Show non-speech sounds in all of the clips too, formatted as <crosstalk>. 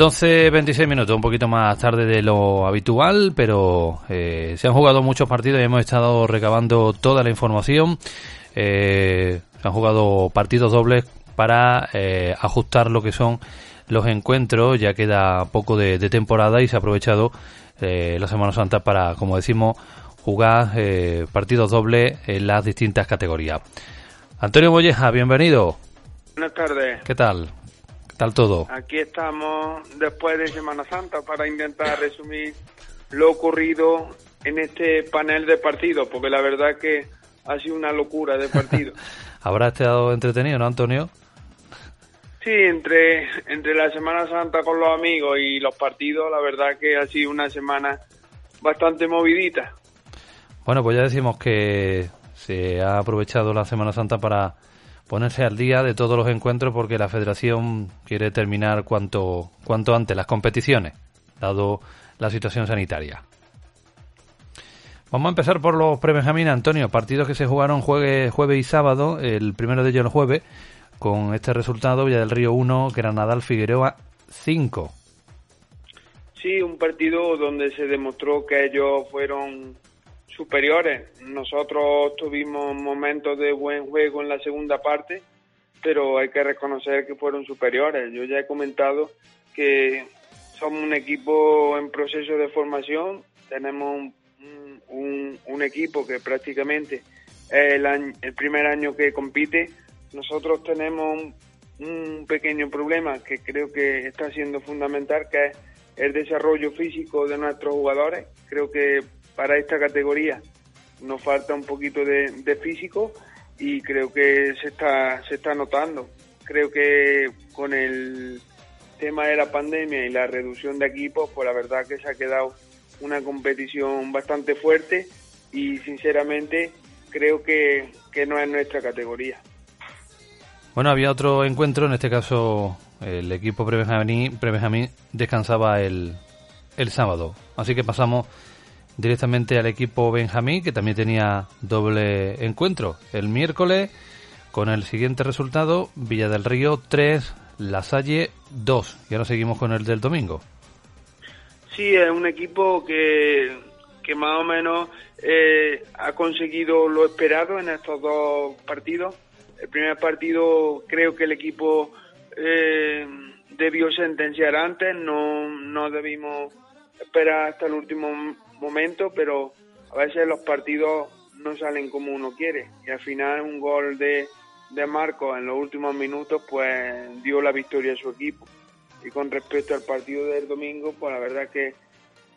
12-26 minutos, un poquito más tarde de lo habitual, pero eh, se han jugado muchos partidos y hemos estado recabando toda la información. Eh, se han jugado partidos dobles para eh, ajustar lo que son los encuentros. Ya queda poco de, temporada y se ha aprovechado la Semana Santa para, como decimos, jugar partidos dobles en las distintas categorías. Antonio Molleja, bienvenido. Buenas tardes. ¿Qué tal? Tal todo? Aquí estamos después de Semana Santa para intentar resumir lo ocurrido en este panel de partidos, porque la verdad que ha sido una locura de partido. <laughs> ¿Habrá estado entretenido, no, Antonio? Sí, entre, entre la Semana Santa con los amigos y los partidos, la verdad que ha sido una semana bastante movidita. Bueno, pues ya decimos que se ha aprovechado la Semana Santa para ponerse al día de todos los encuentros porque la federación quiere terminar cuanto, cuanto antes las competiciones, dado la situación sanitaria. Vamos a empezar por los pre-Benjamín, Antonio, partidos que se jugaron jueves, jueves y sábado, el primero de ellos el jueves, con este resultado, Villa del Río 1, Granadal Figueroa 5. Sí, un partido donde se demostró que ellos fueron superiores. Nosotros tuvimos momentos de buen juego en la segunda parte, pero hay que reconocer que fueron superiores. Yo ya he comentado que somos un equipo en proceso de formación, tenemos un, equipo que prácticamente es el, el primer año que compite. Nosotros tenemos un, un pequeño problema que creo que está siendo fundamental, que es el desarrollo físico de nuestros jugadores. Creo que para esta categoría nos falta un poquito de, físico y creo que se está, se está notando. Creo que con el tema de la pandemia y la reducción de equipos, pues la verdad que se ha quedado una competición bastante fuerte y sinceramente creo que, no es nuestra categoría. Bueno, había otro encuentro, en este caso el equipo Prebenjamín, descansaba el, el sábado, así que pasamos directamente al equipo Benjamín, que también tenía doble encuentro el miércoles, con el siguiente resultado, Villa del Río 3, La Salle 2. Y ahora seguimos con el del domingo. Sí, es un equipo que, que más o menos eh, ha conseguido lo esperado en estos dos partidos. El primer partido creo que el equipo eh, debió sentenciar antes, no, no debimos esperar hasta el último momento, pero a veces los partidos no salen como uno quiere. Y al final un gol de, de Marcos en los últimos minutos pues dio la victoria a su equipo. Y con respecto al partido del domingo, pues la verdad que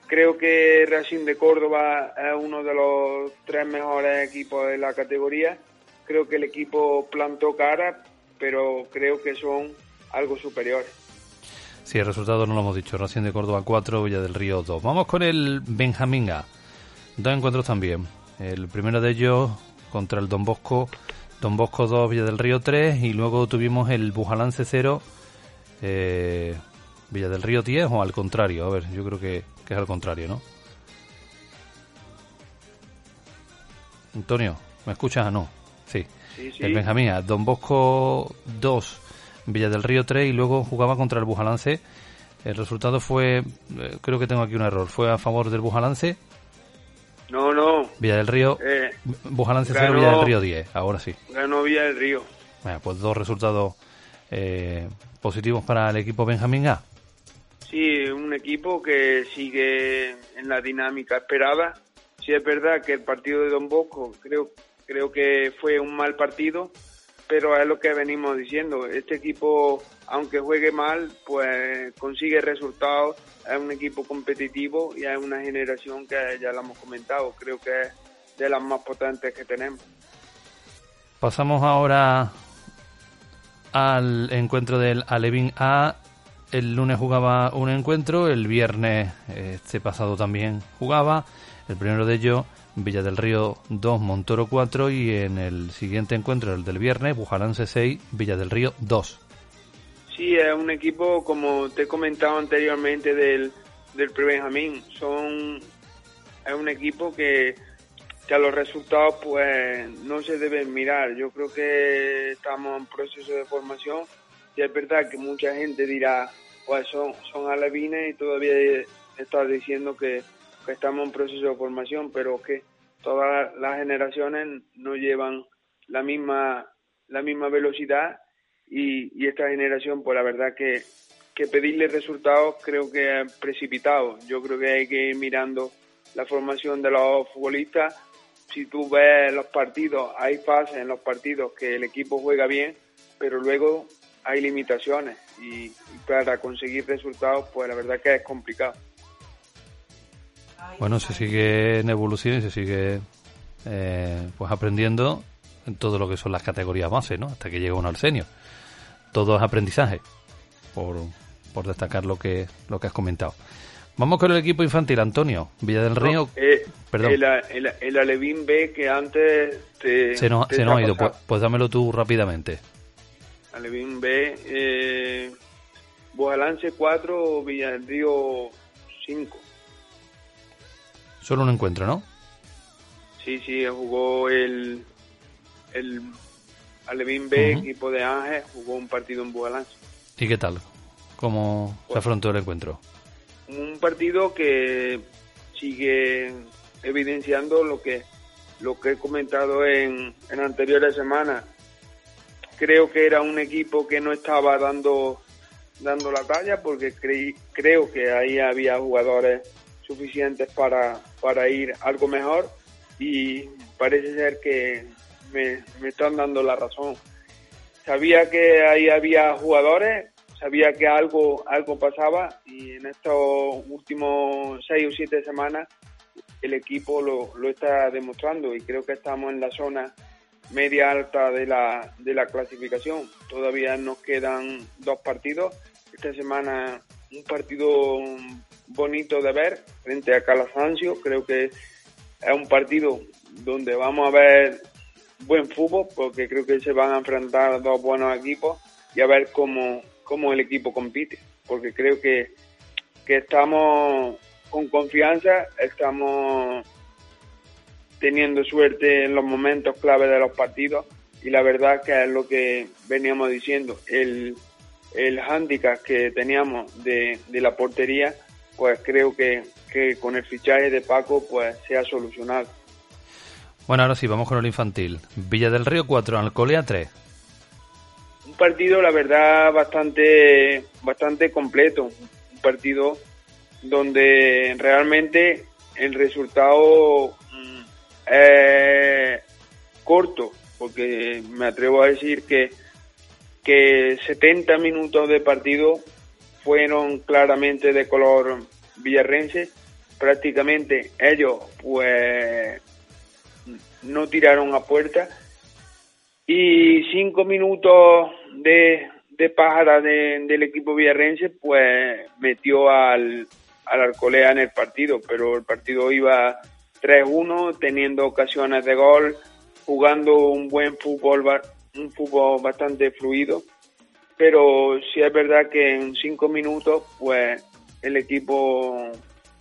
creo que Racing de Córdoba es uno de los tres mejores equipos de la categoría. Creo que el equipo plantó cara, pero creo que son algo superiores. Sí, el resultado no lo hemos dicho. Racing de Córdoba 4, Villa del Río 2. Vamos con el Benjamín A. Dos encuentros también. El primero de ellos contra el Don Bosco. Don Bosco 2, Villa del Río 3. Y luego tuvimos el Bujalance 0, eh, Villa del Río 10 o al contrario. A ver, yo creo que, es al contrario, ¿no? Antonio, ¿me escuchas o no? Sí. sí, sí. El Benjamín. Don Bosco 2, Villa del Río 3 y luego jugaba contra el Bujalance. El resultado fue, eh, creo que tengo aquí un error, fue a favor del Bujalance. No, no. Villa del Río, eh, Bujalance 0, Villa del Río 10, ahora sí. Ganó Villa del Río. Bueno, pues dos resultados eh, positivos para el equipo Benjamín A. Sí, un equipo que sigue en la dinámica esperada. Sí es verdad que el partido de Don Bosco creo, creo que fue un mal partido, pero es lo que venimos diciendo. Este equipo, aunque juegue mal, pues consigue resultados. Es un equipo competitivo y es una generación que ya lo hemos comentado. Creo que es de las más potentes que tenemos. Pasamos ahora al encuentro del Alevín A. El lunes jugaba un encuentro, el viernes este pasado también jugaba. El primero de ellos Villa del Río 2, Montoro 4 y en el siguiente encuentro, el del viernes, Bujalance 6, Villa del Río 2. Sí, es un equipo, como te he comentado anteriormente, del, del Pre-Benjamín. Son, es un equipo que, que a los resultados pues no se deben mirar. Yo creo que estamos en proceso de formación y es verdad que mucha gente dirá pues son, son alevines y todavía estás diciendo que, estamos en proceso de formación, pero que todas las generaciones no llevan la misma, la misma velocidad y, esta generación, pues la verdad que, que pedirle resultados creo que es precipitado. Yo creo que hay que ir mirando la formación de los futbolistas. Si tú ves los partidos, hay fases en los partidos que el equipo juega bien, pero luego hay limitaciones y, para conseguir resultados, pues la verdad que es complicado. Bueno, se sigue en evolución y se sigue eh, pues aprendiendo en todo lo que son las categorías base, ¿no? Hasta que llega uno al senior. Todo es aprendizaje, por, por destacar lo que, lo que has comentado. Vamos con el equipo infantil, Antonio. Villa del Río. Eh, Perdón. El, el, Alevín B que antes Se nos, se nos ha ido. Pues, pues, dámelo tú rápidamente. Alevín B. Eh, Bojalance 4, Villa del Río 5. Solo un encuentro, ¿no? Sí, sí, jugó el, el Alevín B, equipo de Ángel, jugó un partido en Bojalance. ¿Y qué tal? ¿Cómo se afrontó el encuentro? Un partido que sigue evidenciando lo que lo que he comentado en, en anteriores semanas. Creo que era un equipo que no estaba dando dando la talla porque creí, creo que ahí había jugadores suficientes para, para ir algo mejor y parece ser que me, me están dando la razón. Sabía que ahí había jugadores, sabía que algo, algo pasaba y en estos últimos seis o siete semanas el equipo lo, lo está demostrando y creo que estamos en la zona media alta de la, de la clasificación. Todavía nos quedan dos partidos. Esta semana un partido bonito de ver frente a Calasancio. Creo que es un partido donde vamos a ver buen fútbol porque creo que se van a enfrentar dos buenos equipos y a ver cómo, cómo el equipo compite. Porque creo que, que estamos con confianza, estamos teniendo suerte en los momentos clave de los partidos y la verdad que es lo que veníamos diciendo, el, el hándicap que teníamos de, de la portería pues creo que, que con el fichaje de Paco pues se ha solucionado. Bueno, ahora sí, vamos con el infantil. Villa del Río 4, Alcolea 3. Un partido, la verdad, bastante, bastante completo. Un partido donde realmente el resultado es corto, porque me atrevo a decir que, que 70 minutos de partido fueron claramente de color villarrense. Prácticamente ellos pues no tiraron a puerta. Y cinco minutos de, de pájara del equipo villarrense pues metió al, al Arcolea en el partido, pero el partido iba 3-1 teniendo ocasiones de gol, jugando un buen fútbol, un fútbol bastante fluido pero sí es verdad que en cinco minutos pues el equipo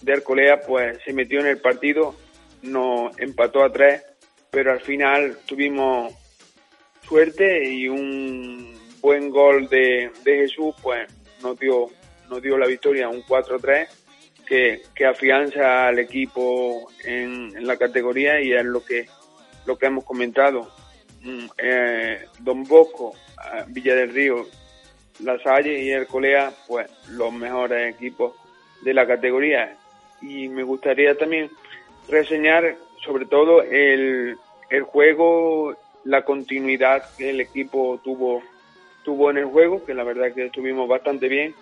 de Arcolea pues se metió en el partido, nos empató a tres, pero al final tuvimos suerte y un buen gol de, de Jesús pues nos dio, nos dio la victoria, un 4-3 que, que, afianza al equipo en, la categoría y es lo que, lo que hemos comentado. Mm, eh, Don Bosco, Villa del Río la Salle y el Colea, pues los mejores equipos de la categoría. Y me gustaría también reseñar sobre todo el, el juego, la continuidad que el equipo tuvo, tuvo en el juego, que la verdad que estuvimos bastante bien,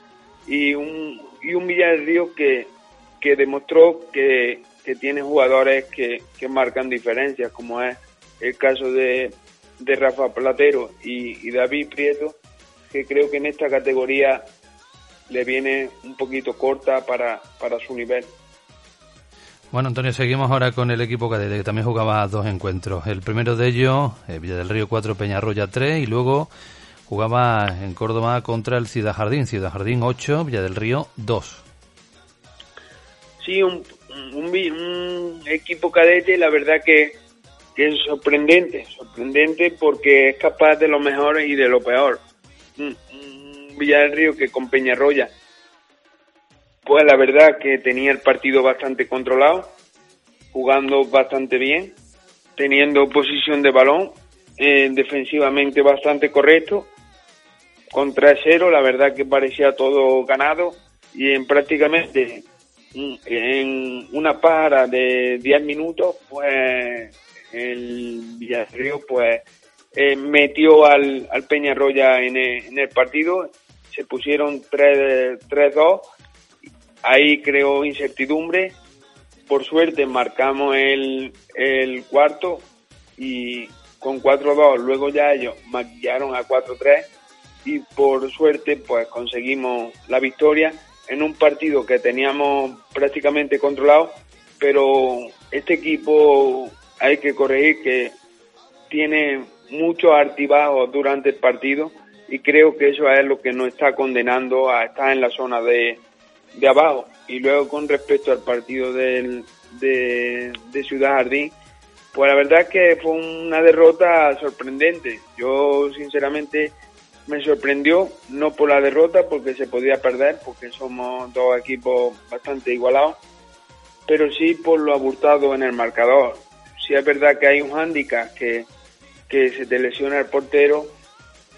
y un, y un Villa del Río que, que demostró que, que tiene jugadores que, que marcan diferencias, como es el caso de, de Rafa Platero y David Prieto, que creo que en esta categoría le viene un poquito corta para, para su nivel. Bueno, Antonio, seguimos ahora con el equipo cadete, que también jugaba dos encuentros. El primero de ellos, eh, Villa del Río 4, Peñarroya 3, y luego jugaba en Córdoba contra el Ciudad Jardín, Ciudad Jardín 8, Villa del Río 2. Sí, un, un, equipo cadete, la verdad que, que, es sorprendente, sorprendente porque es capaz de lo mejor y de lo peor. Villa del Río que con Peñarroya Pues la verdad que tenía el partido bastante controlado, jugando bastante bien, teniendo posición de balón, eh, defensivamente bastante correcto. Con 3-0 la verdad que parecía todo ganado y en prácticamente en una para de 10 minutos pues el Villarreal pues eh, metió al, al Peñarroya en el, en el partido, se pusieron 3-2, ahí creó incertidumbre, por suerte marcamos el, el cuarto y con 4-2 luego ya ellos maquillaron a 4-3 y por suerte pues conseguimos la victoria en un partido que teníamos prácticamente controlado, pero este equipo hay que corregir que tiene muchos altibajos durante el partido y creo que eso es lo que nos está condenando a estar en la zona de, de abajo. Y luego con respecto al partido del, de, Ciudad Jardín, pues la verdad que fue una derrota sorprendente. Yo sinceramente me sorprendió, no por la derrota, porque se podía perder, porque somos dos equipos bastante igualados, pero sí por lo abultado en el marcador. Si es verdad que hay un hándicap que que se te lesiona el portero,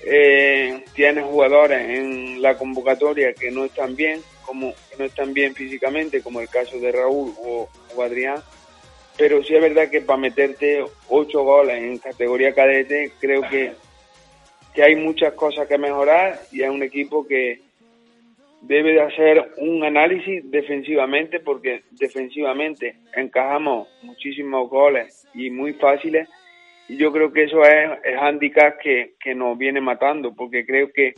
eh, tienes jugadores en la convocatoria que no están bien, como no están bien físicamente, como el caso de Raúl o, Adrián, pero sí es verdad que para meterte ocho goles en categoría cadete, creo que, que hay muchas cosas que mejorar y es un equipo que debe de hacer un análisis defensivamente, porque defensivamente encajamos muchísimos goles y muy fáciles yo creo que eso es el handicap que, que nos viene matando, porque creo que,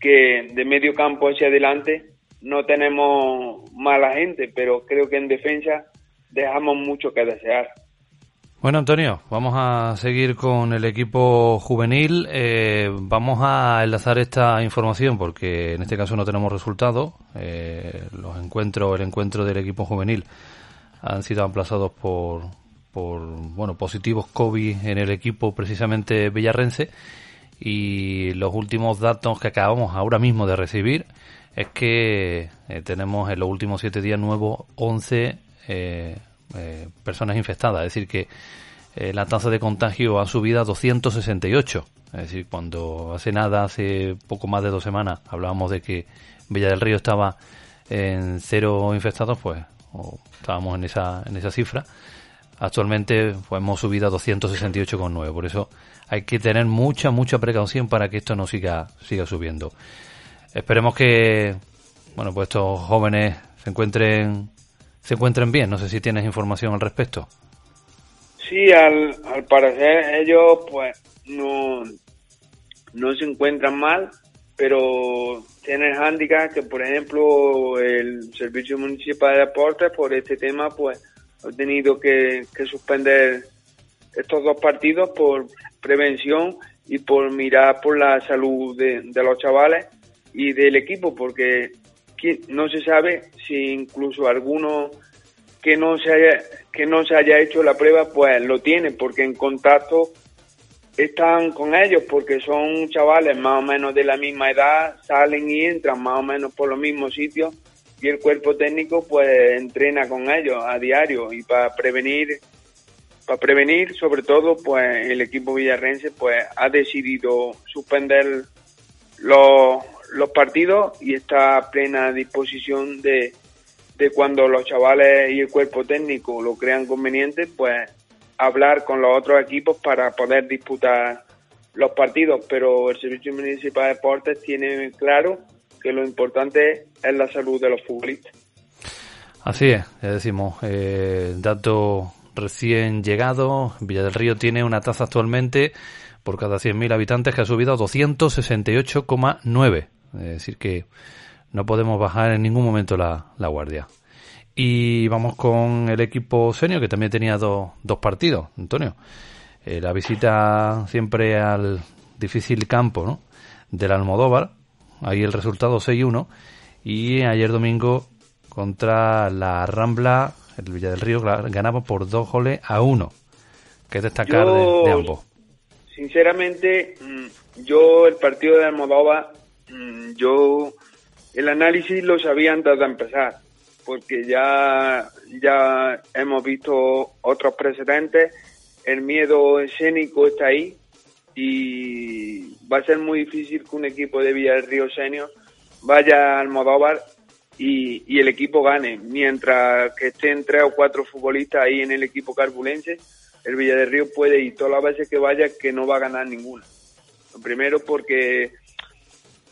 que de medio campo hacia adelante no tenemos mala gente, pero creo que en defensa dejamos mucho que desear. Bueno, Antonio, vamos a seguir con el equipo juvenil. Eh, vamos a enlazar esta información porque en este caso no tenemos resultados. Eh, los encuentros, el encuentro del equipo juvenil han sido aplazados por, por bueno positivos COVID en el equipo precisamente villarrense. Y los últimos datos que acabamos ahora mismo de recibir es que eh, tenemos en los últimos siete días nuevos 11 eh, eh, personas infectadas, es decir que la tasa de contagio ha subido a 268, es decir, cuando hace nada, hace poco más de dos semanas, hablábamos de que Villa del Río estaba en cero infectados, pues estábamos en esa, en esa cifra Actualmente pues, hemos subido a 268,9, por eso hay que tener mucha, mucha precaución para que esto no siga, siga subiendo. Esperemos que, bueno, pues estos jóvenes se encuentren, se encuentren bien. No sé si tienes información al respecto. Sí, al, al parecer ellos pues no, no se encuentran mal, pero tienen handicap que, por ejemplo, el Servicio Municipal de Deportes por este tema, pues he tenido que, suspender estos dos partidos por prevención y por mirar por la salud de, los chavales y del equipo, porque no se sabe si incluso alguno que no se haya, que no se haya hecho la prueba, pues lo tiene, porque en contacto están con ellos, porque son chavales más o menos de la misma edad, salen y entran más o menos por los mismos sitios y el cuerpo técnico pues entrena con ellos a diario. Y para prevenir para prevenir sobre todo pues el equipo villarrense pues ha decidido suspender los, los partidos y está a plena disposición de, de cuando los chavales y el cuerpo técnico lo crean conveniente pues hablar con los otros equipos para poder disputar los partidos. Pero el Servicio Municipal de Deportes tiene claro que lo importante es la salud de los futbolistas. Así es, ya decimos, eh, dato recién llegado, Villa del Río tiene una tasa actualmente por cada 100.000 habitantes que ha subido a 268,9. Es decir, que no podemos bajar en ningún momento la, guardia. Y vamos con el equipo senior, que también tenía dos partidos, Antonio. Eh, la visita siempre al difícil campo ¿no? del Almodóvar, Ahí el resultado 6-1. Y ayer domingo contra la Rambla, el Villa del Río, ganaba por dos goles a uno. que destacar de, ambos? Sinceramente, mm, yo el partido de Almodóvar, mm, yo el análisis lo sabían desde empezar, porque ya, ya hemos visto otros precedentes, el miedo escénico está ahí y va a ser muy difícil que un equipo de Villa Senior vaya al Modóvar y, el equipo gane, mientras que estén tres o cuatro futbolistas ahí en el equipo carbulense, el Villa puede ir todas las veces que vaya que no va a ganar ninguna. Primero porque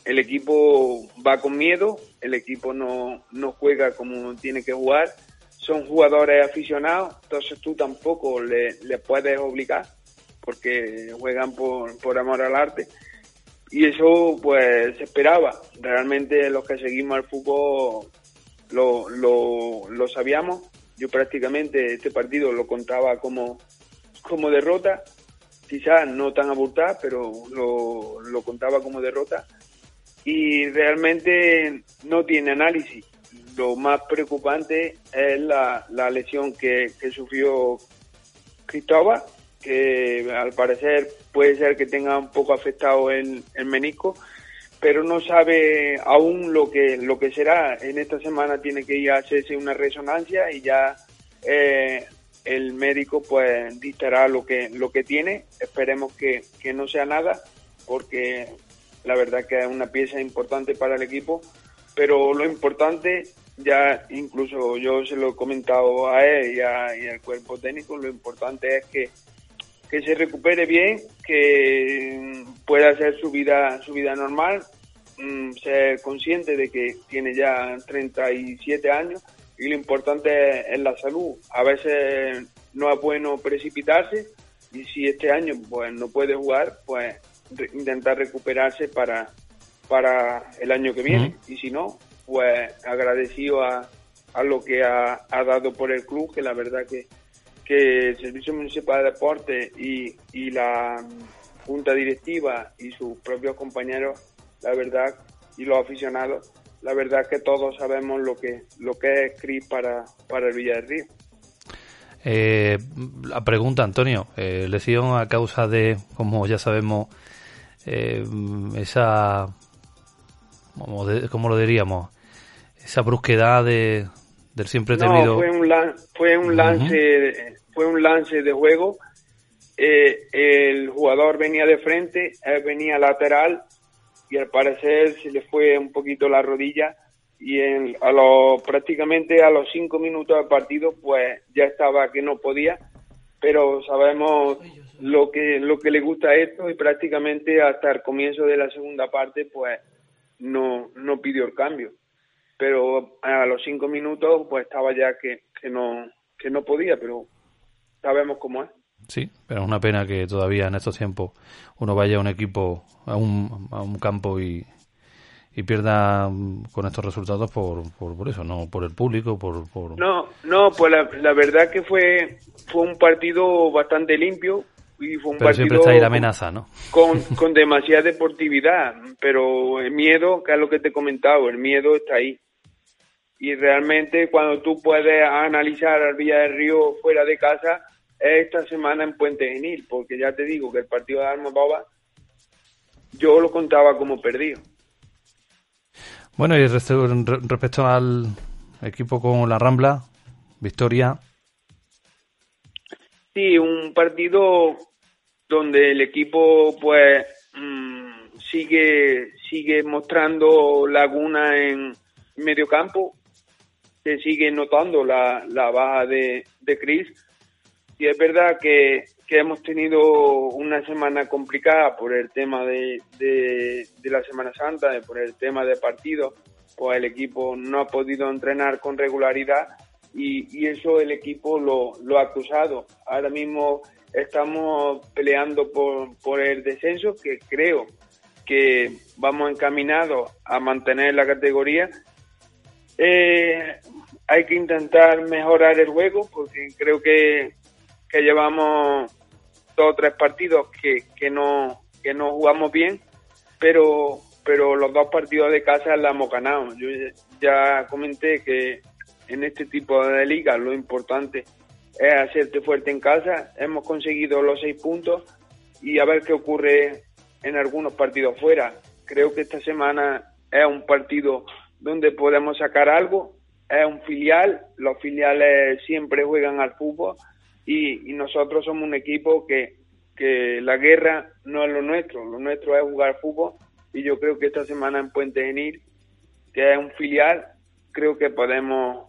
el equipo va con miedo, el equipo no, no juega como tiene que jugar, son jugadores aficionados, entonces tú tampoco le, le puedes obligar porque juegan por, por amor al arte. Y eso pues se esperaba. Realmente los que seguimos al fútbol lo, lo, lo sabíamos. Yo prácticamente este partido lo contaba como, como derrota, quizás no tan abultada, pero lo, lo contaba como derrota y realmente no tiene análisis. Lo más preocupante es la, la lesión que, que sufrió Cristóbal, que al parecer puede ser que tenga un poco afectado el, el menisco, pero no sabe aún lo que, lo que será. En esta semana tiene que ir a hacerse una resonancia y ya eh, el médico pues dictará lo que, lo que tiene. Esperemos que, que no sea nada, porque la verdad que es una pieza importante para el equipo, pero lo importante, ya incluso yo se lo he comentado a él y, al cuerpo técnico, lo importante es que, que se recupere bien, que pueda hacer su vida, su vida normal, mm, ser consciente de que tiene ya 37 años y lo importante es, la salud. A veces no es bueno precipitarse y si este año pues no puede jugar, pues intentar recuperarse para, para el año que viene. Y si no, pues agradecido a, a lo que ha, ha, dado por el club, que la verdad que, que el Servicio Municipal de Deporte y, y la Junta Directiva y sus propios compañeros, la verdad, y los aficionados, la verdad que todos sabemos lo que, lo que es CRIS para, para el Villa del Río. Eh, la pregunta, Antonio, eh, lesión a causa de, como ya sabemos, eh, esa, ¿cómo lo diríamos? Esa brusquedad de, del siempre temido. No, fue un, fue un lance, fue un lance de juego. Eh, el jugador venía de frente, él venía lateral y al parecer se le fue un poquito la rodilla y en, a lo, prácticamente a los cinco minutos del partido pues ya estaba que no podía pero sabemos lo que lo que le gusta esto y prácticamente hasta el comienzo de la segunda parte pues no no pidió el cambio pero a los cinco minutos pues estaba ya que, que no que no podía pero sabemos cómo es sí pero es una pena que todavía en estos tiempos uno vaya a un equipo a un, a un campo y, y pierda mm, con estos resultados por, por, eso, no por el público, por... por... No, no, pues la, la, verdad que fue, fue un partido bastante limpio y fue un pero partido... siempre está ahí la amenaza, ¿no? Con, <laughs> con demasiada deportividad, pero el miedo, que es lo que te he comentado, el miedo está ahí. Y realmente cuando tú puedes analizar al Villa del Río fuera de casa, es esta semana en Puente Genil, porque ya te digo que el partido de Almodóvar yo lo contaba como perdido. Bueno, y respecto al equipo con la Rambla, victoria. Sí, un partido donde el equipo pues mmm, sigue sigue mostrando laguna en medio campo, se sigue notando la, la baja de, de Chris y es verdad que que hemos tenido una semana complicada por el tema de, de, la Semana Santa, por el tema de partidos, pues el equipo no ha podido entrenar con regularidad y, y eso el equipo lo, lo, ha acusado. Ahora mismo estamos peleando por, por el descenso, que creo que vamos encaminados a mantener la categoría. Eh, hay que intentar mejorar el juego porque creo que, que llevamos dos o tres partidos que, que no que no jugamos bien, pero pero los dos partidos de casa la hemos ganado. Yo ya comenté que en este tipo de ligas lo importante es hacerte fuerte en casa. Hemos conseguido los seis puntos y a ver qué ocurre en algunos partidos fuera. Creo que esta semana es un partido donde podemos sacar algo. Es un filial, los filiales siempre juegan al fútbol y, nosotros somos un equipo que, que la guerra no es lo nuestro, lo nuestro es jugar fútbol y yo creo que esta semana en Puente Genil, que es un filial, creo que podemos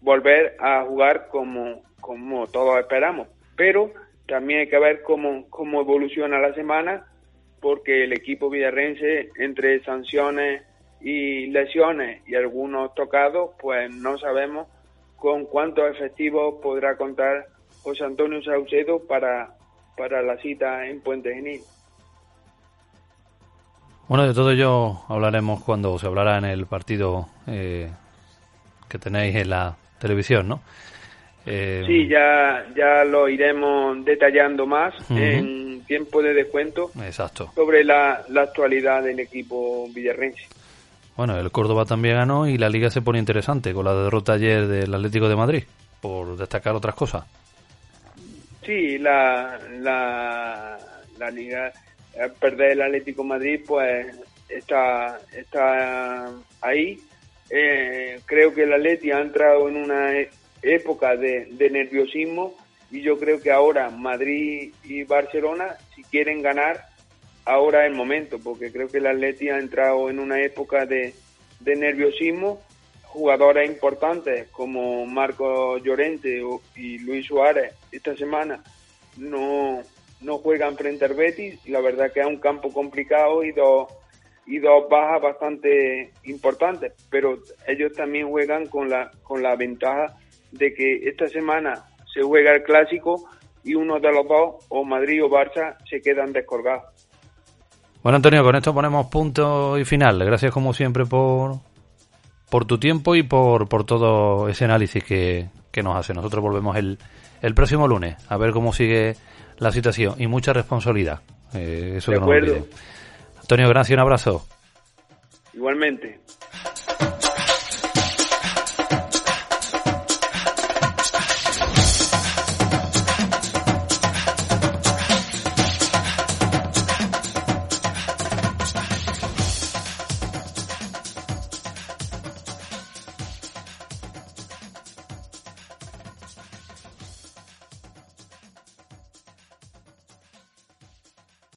volver a jugar como, como todos esperamos. Pero también hay que ver cómo, cómo evoluciona la semana, porque el equipo villarrense, entre sanciones y lesiones y algunos tocados, pues no sabemos con cuántos efectivos podrá contar José Antonio Saucedo para, para la cita en Puente Genil. Bueno, de todo ello hablaremos cuando se hablará en el partido eh, que tenéis en la televisión, ¿no? Eh, sí, ya, ya lo iremos detallando más en tiempo de descuento Exacto. sobre la, la actualidad del equipo villarrense. Bueno, el Córdoba también ganó y la liga se pone interesante con la derrota ayer del Atlético de Madrid, por destacar otras cosas. Sí, la, la, la liga, perder el Atlético de Madrid, pues está, está ahí. Eh, creo que el Atlético ha entrado en una época de, nerviosismo y yo creo que ahora Madrid y Barcelona, si quieren ganar, ahora es el momento, porque creo que el Atleti ha entrado en una época de, nerviosismo. Jugadores importantes como Marco Llorente y Luis Suárez esta semana no, no juegan frente al Betis. La verdad que es un campo complicado y dos, y dos bajas bastante importantes, pero ellos también juegan con la, con la ventaja de que esta semana se juega el clásico y uno de los dos, o Madrid o Barça, se quedan descolgados. Bueno, Antonio, con esto ponemos punto y final. Gracias, como siempre, por, por tu tiempo y por, por todo ese análisis que, que nos hace. Nosotros volvemos el, el próximo lunes a ver cómo sigue la situación y mucha responsabilidad. Eh, eso de acuerdo. Antonio, gracias, un abrazo. Igualmente.